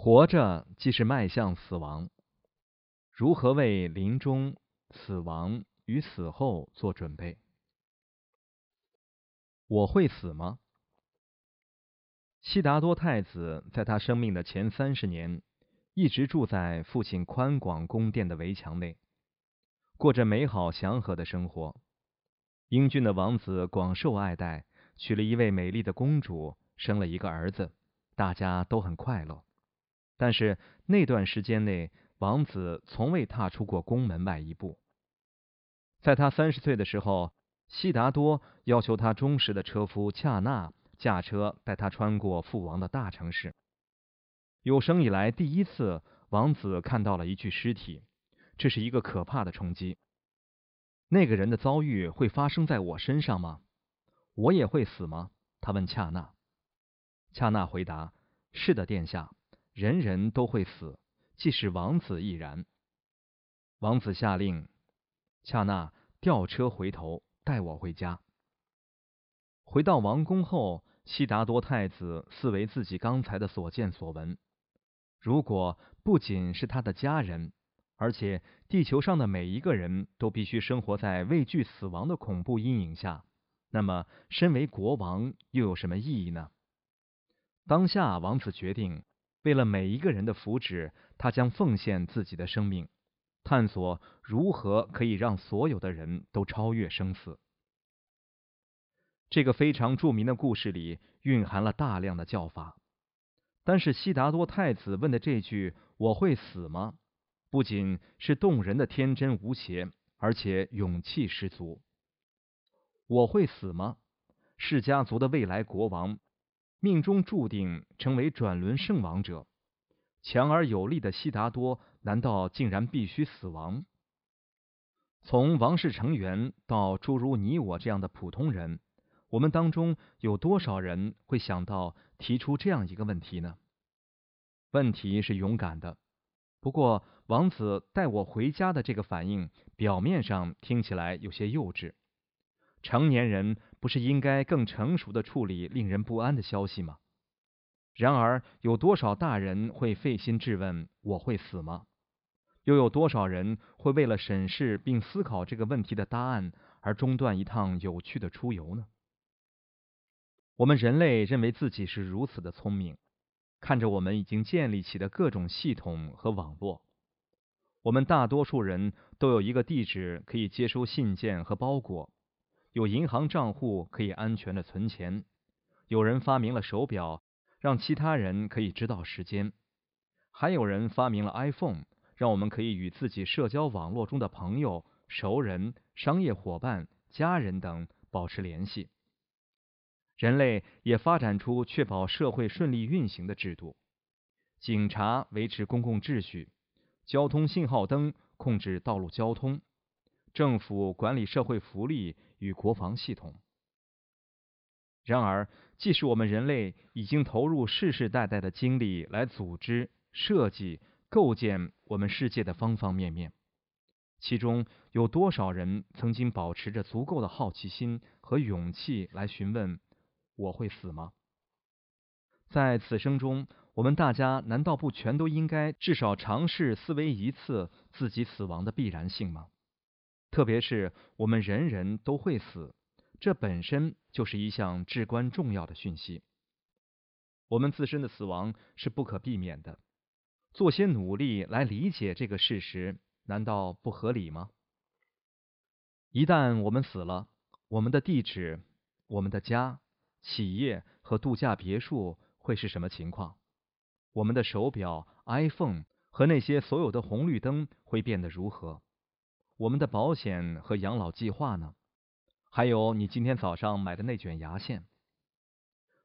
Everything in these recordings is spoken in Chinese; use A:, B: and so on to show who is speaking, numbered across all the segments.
A: 活着即是迈向死亡，如何为临终、死亡与死后做准备？我会死吗？悉达多太子在他生命的前三十年，一直住在父亲宽广宫殿的围墙内，过着美好祥和的生活。英俊的王子广受爱戴，娶了一位美丽的公主，生了一个儿子，大家都很快乐。但是那段时间内，王子从未踏出过宫门外一步。在他三十岁的时候，悉达多要求他忠实的车夫恰纳驾车带他穿过父王的大城市。有生以来第一次，王子看到了一具尸体，这是一个可怕的冲击。那个人的遭遇会发生在我身上吗？我也会死吗？他问恰纳。恰纳回答：“是的，殿下。人人都会死，即使王子亦然。”王子下令：“恰纳，调车回头，带我回家。”回到王宫后，悉达多太子思维自己刚才的所见所闻。如果不仅是他的家人，而且，地球上的每一个人都必须生活在畏惧死亡的恐怖阴影下。那么，身为国王又有什么意义呢？当下，王子决定，为了每一个人的福祉，他将奉献自己的生命，探索如何可以让所有的人都超越生死。这个非常著名的故事里蕴含了大量的教法。但是，悉达多太子问的这句“我会死吗？”不仅是动人的天真无邪，而且勇气十足。我会死吗？氏家族的未来国王，命中注定成为转轮圣王者。强而有力的悉达多，难道竟然必须死亡？从王室成员到诸如你我这样的普通人，我们当中有多少人会想到提出这样一个问题呢？问题是勇敢的。不过，王子带我回家的这个反应，表面上听起来有些幼稚。成年人不是应该更成熟的处理令人不安的消息吗？然而，有多少大人会费心质问“我会死吗”？又有多少人会为了审视并思考这个问题的答案而中断一趟有趣的出游呢？我们人类认为自己是如此的聪明。看着我们已经建立起的各种系统和网络，我们大多数人都有一个地址可以接收信件和包裹，有银行账户可以安全的存钱，有人发明了手表，让其他人可以知道时间，还有人发明了 iPhone，让我们可以与自己社交网络中的朋友、熟人、商业伙伴、家人等保持联系。人类也发展出确保社会顺利运行的制度：警察维持公共秩序，交通信号灯控制道路交通，政府管理社会福利与国防系统。然而，即使我们人类已经投入世世代代的精力来组织、设计、构建我们世界的方方面面，其中有多少人曾经保持着足够的好奇心和勇气来询问？我会死吗？在此生中，我们大家难道不全都应该至少尝试思维一次自己死亡的必然性吗？特别是我们人人都会死，这本身就是一项至关重要的讯息。我们自身的死亡是不可避免的，做些努力来理解这个事实，难道不合理吗？一旦我们死了，我们的地址，我们的家。企业和度假别墅会是什么情况？我们的手表、iPhone 和那些所有的红绿灯会变得如何？我们的保险和养老计划呢？还有你今天早上买的那卷牙线？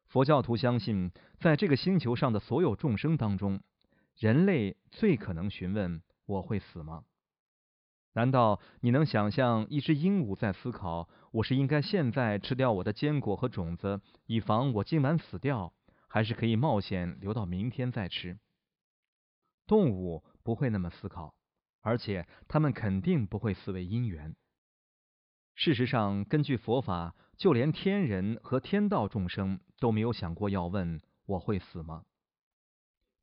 A: 佛教徒相信，在这个星球上的所有众生当中，人类最可能询问：我会死吗？难道你能想象一只鹦鹉在思考：我是应该现在吃掉我的坚果和种子，以防我今晚死掉，还是可以冒险留到明天再吃？动物不会那么思考，而且他们肯定不会思维因缘。事实上，根据佛法，就连天人和天道众生都没有想过要问：我会死吗？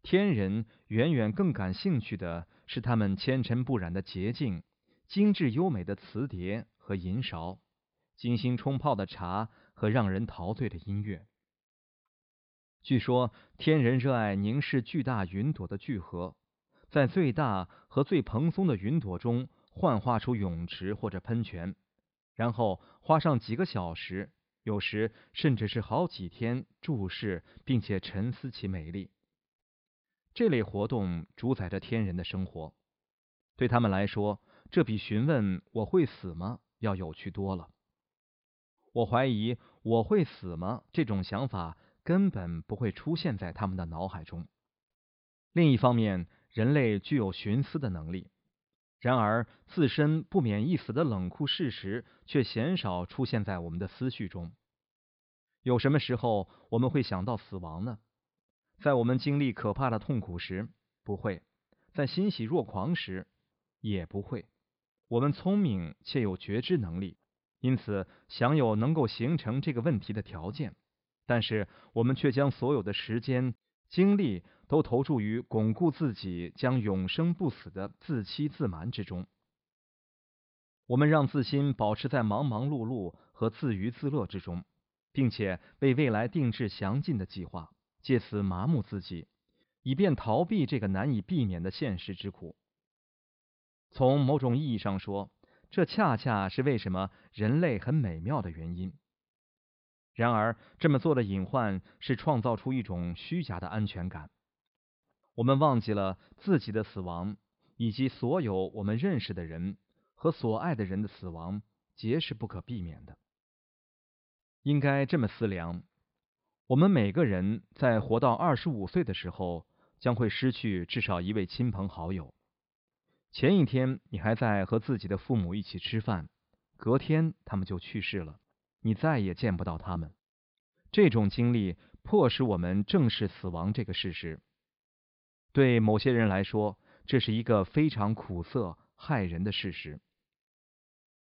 A: 天人远远更感兴趣的是他们纤尘不染的洁净、精致优美的瓷碟和银勺、精心冲泡的茶和让人陶醉的音乐。据说天人热爱凝视巨大云朵的聚合，在最大和最蓬松的云朵中幻化出泳池或者喷泉，然后花上几个小时，有时甚至是好几天注视并且沉思其美丽。这类活动主宰着天人的生活，对他们来说，这比询问“我会死吗”要有趣多了。我怀疑“我会死吗”这种想法。根本不会出现在他们的脑海中。另一方面，人类具有寻思的能力，然而自身不免一死的冷酷事实却鲜少出现在我们的思绪中。有什么时候我们会想到死亡呢？在我们经历可怕的痛苦时，不会；在欣喜若狂时，也不会。我们聪明且有觉知能力，因此享有能够形成这个问题的条件。但是我们却将所有的时间、精力都投注于巩固自己将永生不死的自欺自瞒之中。我们让自心保持在忙忙碌碌和自娱自乐之中，并且为未来定制详尽的计划，借此麻木自己，以便逃避这个难以避免的现实之苦。从某种意义上说，这恰恰是为什么人类很美妙的原因。然而，这么做的隐患是创造出一种虚假的安全感。我们忘记了自己的死亡，以及所有我们认识的人和所爱的人的死亡，皆是不可避免的。应该这么思量：我们每个人在活到二十五岁的时候，将会失去至少一位亲朋好友。前一天你还在和自己的父母一起吃饭，隔天他们就去世了。你再也见不到他们。这种经历迫使我们正视死亡这个事实。对某些人来说，这是一个非常苦涩、害人的事实。